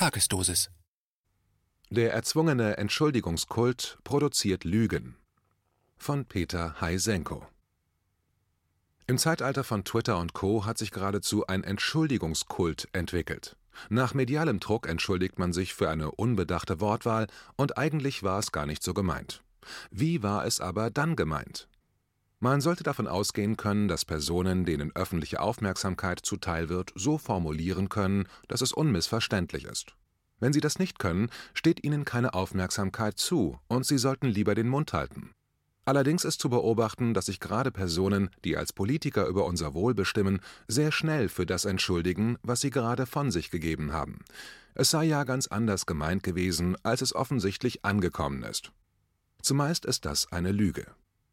Tagesdosis. Der erzwungene Entschuldigungskult produziert Lügen. Von Peter Heisenko. Im Zeitalter von Twitter und Co. hat sich geradezu ein Entschuldigungskult entwickelt. Nach medialem Druck entschuldigt man sich für eine unbedachte Wortwahl und eigentlich war es gar nicht so gemeint. Wie war es aber dann gemeint? Man sollte davon ausgehen können, dass Personen, denen öffentliche Aufmerksamkeit zuteil wird, so formulieren können, dass es unmissverständlich ist. Wenn sie das nicht können, steht ihnen keine Aufmerksamkeit zu, und sie sollten lieber den Mund halten. Allerdings ist zu beobachten, dass sich gerade Personen, die als Politiker über unser Wohl bestimmen, sehr schnell für das entschuldigen, was sie gerade von sich gegeben haben. Es sei ja ganz anders gemeint gewesen, als es offensichtlich angekommen ist. Zumeist ist das eine Lüge.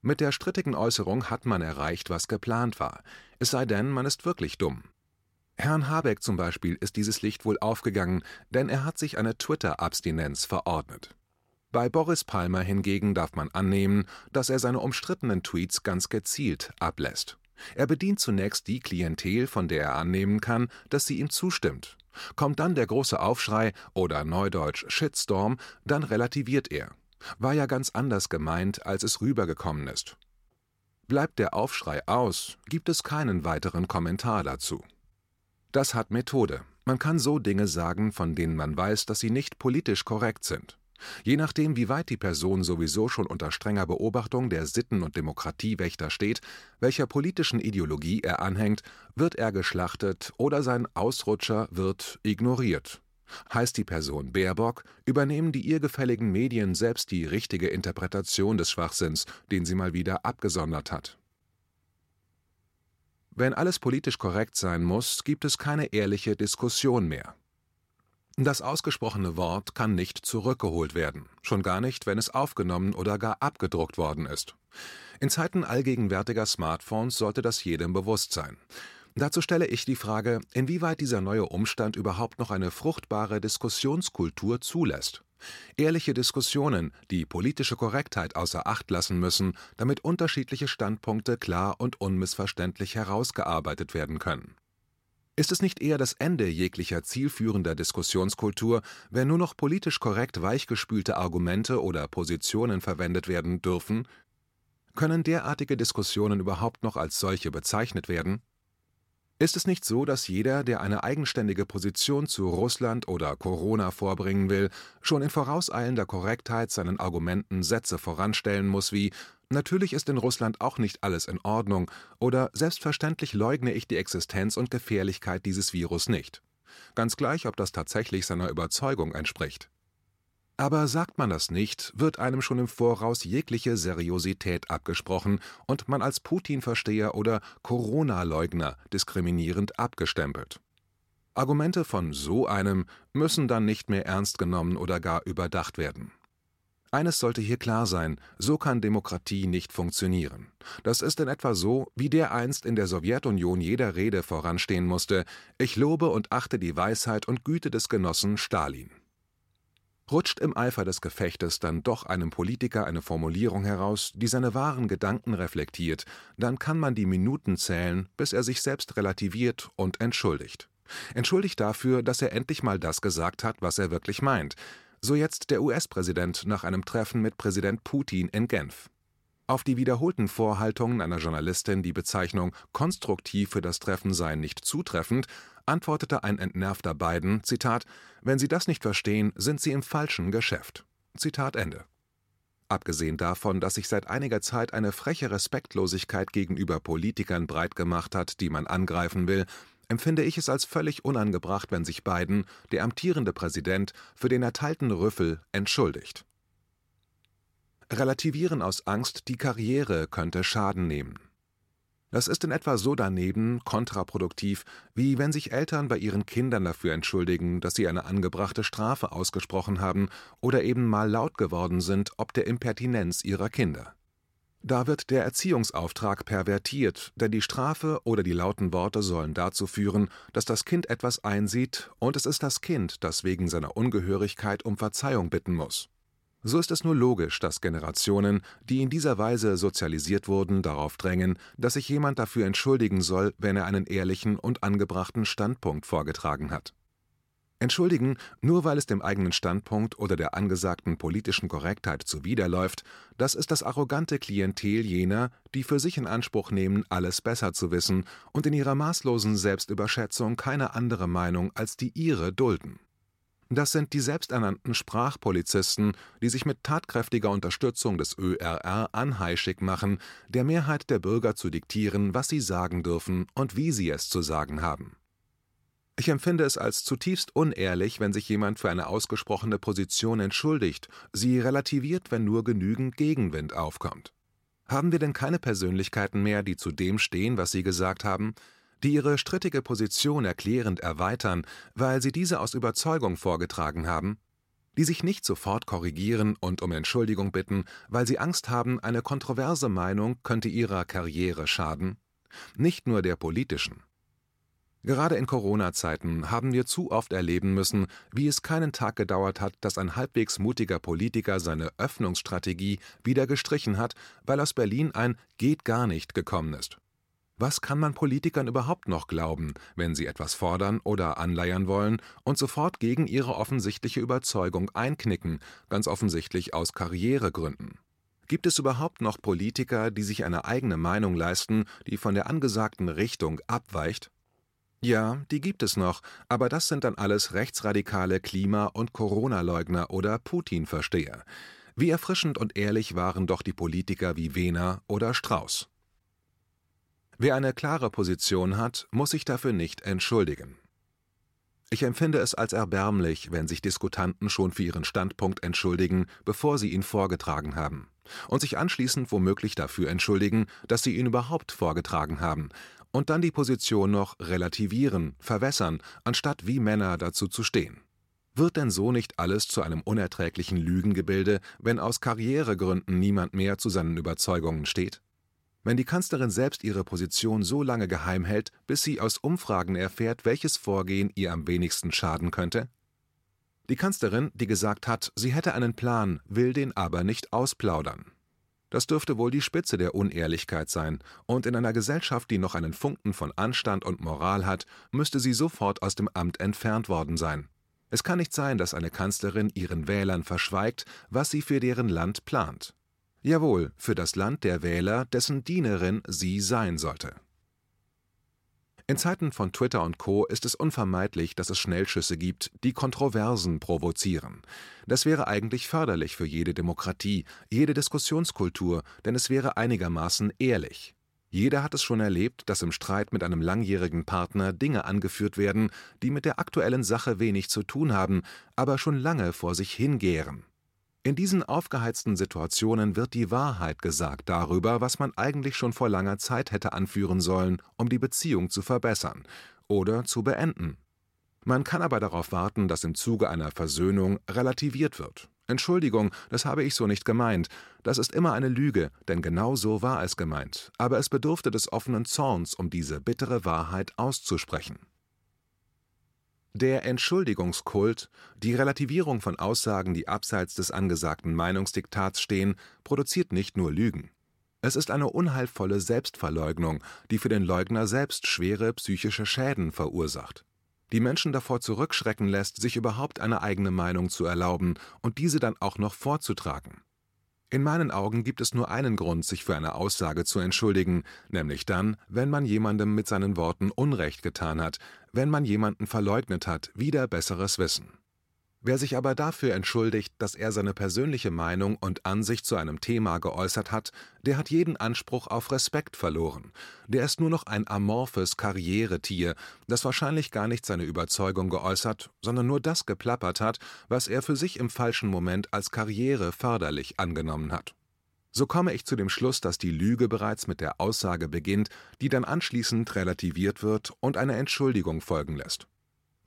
Mit der strittigen Äußerung hat man erreicht, was geplant war, es sei denn, man ist wirklich dumm. Herrn Habeck zum Beispiel ist dieses Licht wohl aufgegangen, denn er hat sich eine Twitter-Abstinenz verordnet. Bei Boris Palmer hingegen darf man annehmen, dass er seine umstrittenen Tweets ganz gezielt ablässt. Er bedient zunächst die Klientel, von der er annehmen kann, dass sie ihm zustimmt. Kommt dann der große Aufschrei oder neudeutsch Shitstorm, dann relativiert er. War ja ganz anders gemeint, als es rübergekommen ist. Bleibt der Aufschrei aus, gibt es keinen weiteren Kommentar dazu. Das hat Methode. Man kann so Dinge sagen, von denen man weiß, dass sie nicht politisch korrekt sind. Je nachdem, wie weit die Person sowieso schon unter strenger Beobachtung der Sitten- und Demokratiewächter steht, welcher politischen Ideologie er anhängt, wird er geschlachtet oder sein Ausrutscher wird ignoriert. Heißt die Person Baerbock, übernehmen die ihr gefälligen Medien selbst die richtige Interpretation des Schwachsinns, den sie mal wieder abgesondert hat. Wenn alles politisch korrekt sein muss, gibt es keine ehrliche Diskussion mehr. Das ausgesprochene Wort kann nicht zurückgeholt werden, schon gar nicht, wenn es aufgenommen oder gar abgedruckt worden ist. In Zeiten allgegenwärtiger Smartphones sollte das jedem bewusst sein. Dazu stelle ich die Frage, inwieweit dieser neue Umstand überhaupt noch eine fruchtbare Diskussionskultur zulässt. Ehrliche Diskussionen, die politische Korrektheit außer Acht lassen müssen, damit unterschiedliche Standpunkte klar und unmissverständlich herausgearbeitet werden können. Ist es nicht eher das Ende jeglicher zielführender Diskussionskultur, wenn nur noch politisch korrekt weichgespülte Argumente oder Positionen verwendet werden dürfen? Können derartige Diskussionen überhaupt noch als solche bezeichnet werden? Ist es nicht so, dass jeder, der eine eigenständige Position zu Russland oder Corona vorbringen will, schon in vorauseilender Korrektheit seinen Argumenten Sätze voranstellen muss wie Natürlich ist in Russland auch nicht alles in Ordnung oder selbstverständlich leugne ich die Existenz und Gefährlichkeit dieses Virus nicht. Ganz gleich, ob das tatsächlich seiner Überzeugung entspricht. Aber sagt man das nicht, wird einem schon im Voraus jegliche Seriosität abgesprochen und man als Putin-Versteher oder Corona-Leugner diskriminierend abgestempelt. Argumente von so einem müssen dann nicht mehr ernst genommen oder gar überdacht werden. Eines sollte hier klar sein, so kann Demokratie nicht funktionieren. Das ist in etwa so, wie der einst in der Sowjetunion jeder Rede voranstehen musste, ich lobe und achte die Weisheit und Güte des Genossen Stalin. Rutscht im Eifer des Gefechtes dann doch einem Politiker eine Formulierung heraus, die seine wahren Gedanken reflektiert, dann kann man die Minuten zählen, bis er sich selbst relativiert und entschuldigt. Entschuldigt dafür, dass er endlich mal das gesagt hat, was er wirklich meint. So jetzt der US-Präsident nach einem Treffen mit Präsident Putin in Genf. Auf die wiederholten Vorhaltungen einer Journalistin, die Bezeichnung konstruktiv für das Treffen seien nicht zutreffend, antwortete ein entnervter Biden, Zitat, wenn Sie das nicht verstehen, sind Sie im falschen Geschäft. Zitat Ende. Abgesehen davon, dass sich seit einiger Zeit eine freche Respektlosigkeit gegenüber Politikern breit gemacht hat, die man angreifen will, empfinde ich es als völlig unangebracht, wenn sich Biden, der amtierende Präsident, für den erteilten Rüffel entschuldigt. Relativieren aus Angst, die Karriere könnte Schaden nehmen. Das ist in etwa so daneben kontraproduktiv, wie wenn sich Eltern bei ihren Kindern dafür entschuldigen, dass sie eine angebrachte Strafe ausgesprochen haben oder eben mal laut geworden sind ob der Impertinenz ihrer Kinder. Da wird der Erziehungsauftrag pervertiert, denn die Strafe oder die lauten Worte sollen dazu führen, dass das Kind etwas einsieht, und es ist das Kind, das wegen seiner Ungehörigkeit um Verzeihung bitten muss. So ist es nur logisch, dass Generationen, die in dieser Weise sozialisiert wurden, darauf drängen, dass sich jemand dafür entschuldigen soll, wenn er einen ehrlichen und angebrachten Standpunkt vorgetragen hat. Entschuldigen, nur weil es dem eigenen Standpunkt oder der angesagten politischen Korrektheit zuwiderläuft, das ist das arrogante Klientel jener, die für sich in Anspruch nehmen, alles besser zu wissen und in ihrer maßlosen Selbstüberschätzung keine andere Meinung als die ihre dulden. Das sind die selbsternannten Sprachpolizisten, die sich mit tatkräftiger Unterstützung des ÖRR anheischig machen, der Mehrheit der Bürger zu diktieren, was sie sagen dürfen und wie sie es zu sagen haben. Ich empfinde es als zutiefst unehrlich, wenn sich jemand für eine ausgesprochene Position entschuldigt, sie relativiert, wenn nur genügend Gegenwind aufkommt. Haben wir denn keine Persönlichkeiten mehr, die zu dem stehen, was sie gesagt haben, die ihre strittige Position erklärend erweitern, weil sie diese aus Überzeugung vorgetragen haben, die sich nicht sofort korrigieren und um Entschuldigung bitten, weil sie Angst haben, eine kontroverse Meinung könnte ihrer Karriere schaden, nicht nur der politischen. Gerade in Corona-Zeiten haben wir zu oft erleben müssen, wie es keinen Tag gedauert hat, dass ein halbwegs mutiger Politiker seine Öffnungsstrategie wieder gestrichen hat, weil aus Berlin ein Geht gar nicht gekommen ist. Was kann man Politikern überhaupt noch glauben, wenn sie etwas fordern oder anleiern wollen und sofort gegen ihre offensichtliche Überzeugung einknicken, ganz offensichtlich aus Karrieregründen? Gibt es überhaupt noch Politiker, die sich eine eigene Meinung leisten, die von der angesagten Richtung abweicht? Ja, die gibt es noch, aber das sind dann alles rechtsradikale Klima- und Corona-Leugner oder Putin-Versteher. Wie erfrischend und ehrlich waren doch die Politiker wie Wehner oder Strauß. Wer eine klare Position hat, muss sich dafür nicht entschuldigen. Ich empfinde es als erbärmlich, wenn sich Diskutanten schon für ihren Standpunkt entschuldigen, bevor sie ihn vorgetragen haben, und sich anschließend womöglich dafür entschuldigen, dass sie ihn überhaupt vorgetragen haben, und dann die Position noch relativieren, verwässern, anstatt wie Männer dazu zu stehen. Wird denn so nicht alles zu einem unerträglichen Lügengebilde, wenn aus Karrieregründen niemand mehr zu seinen Überzeugungen steht? Wenn die Kanzlerin selbst ihre Position so lange geheim hält, bis sie aus Umfragen erfährt, welches Vorgehen ihr am wenigsten schaden könnte? Die Kanzlerin, die gesagt hat, sie hätte einen Plan, will den aber nicht ausplaudern. Das dürfte wohl die Spitze der Unehrlichkeit sein, und in einer Gesellschaft, die noch einen Funken von Anstand und Moral hat, müsste sie sofort aus dem Amt entfernt worden sein. Es kann nicht sein, dass eine Kanzlerin ihren Wählern verschweigt, was sie für deren Land plant. Jawohl, für das Land der Wähler, dessen Dienerin sie sein sollte. In Zeiten von Twitter und Co. ist es unvermeidlich, dass es Schnellschüsse gibt, die Kontroversen provozieren. Das wäre eigentlich förderlich für jede Demokratie, jede Diskussionskultur, denn es wäre einigermaßen ehrlich. Jeder hat es schon erlebt, dass im Streit mit einem langjährigen Partner Dinge angeführt werden, die mit der aktuellen Sache wenig zu tun haben, aber schon lange vor sich hingären. In diesen aufgeheizten Situationen wird die Wahrheit gesagt darüber, was man eigentlich schon vor langer Zeit hätte anführen sollen, um die Beziehung zu verbessern oder zu beenden. Man kann aber darauf warten, dass im Zuge einer Versöhnung relativiert wird. Entschuldigung, das habe ich so nicht gemeint. Das ist immer eine Lüge, denn genau so war es gemeint. Aber es bedurfte des offenen Zorns, um diese bittere Wahrheit auszusprechen. Der Entschuldigungskult, die Relativierung von Aussagen, die abseits des angesagten Meinungsdiktats stehen, produziert nicht nur Lügen. Es ist eine unheilvolle Selbstverleugnung, die für den Leugner selbst schwere psychische Schäden verursacht. Die Menschen davor zurückschrecken lässt, sich überhaupt eine eigene Meinung zu erlauben und diese dann auch noch vorzutragen. In meinen Augen gibt es nur einen Grund, sich für eine Aussage zu entschuldigen, nämlich dann, wenn man jemandem mit seinen Worten Unrecht getan hat, wenn man jemanden verleugnet hat, wider besseres Wissen. Wer sich aber dafür entschuldigt, dass er seine persönliche Meinung und Ansicht zu einem Thema geäußert hat, der hat jeden Anspruch auf Respekt verloren. Der ist nur noch ein amorphes Karrieretier, das wahrscheinlich gar nicht seine Überzeugung geäußert, sondern nur das geplappert hat, was er für sich im falschen Moment als Karriere förderlich angenommen hat. So komme ich zu dem Schluss, dass die Lüge bereits mit der Aussage beginnt, die dann anschließend relativiert wird und eine Entschuldigung folgen lässt.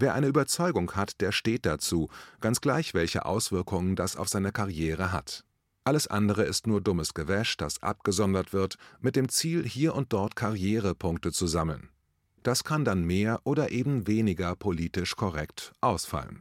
Wer eine Überzeugung hat, der steht dazu, ganz gleich welche Auswirkungen das auf seine Karriere hat. Alles andere ist nur dummes Gewäsch, das abgesondert wird, mit dem Ziel, hier und dort Karrierepunkte zu sammeln. Das kann dann mehr oder eben weniger politisch korrekt ausfallen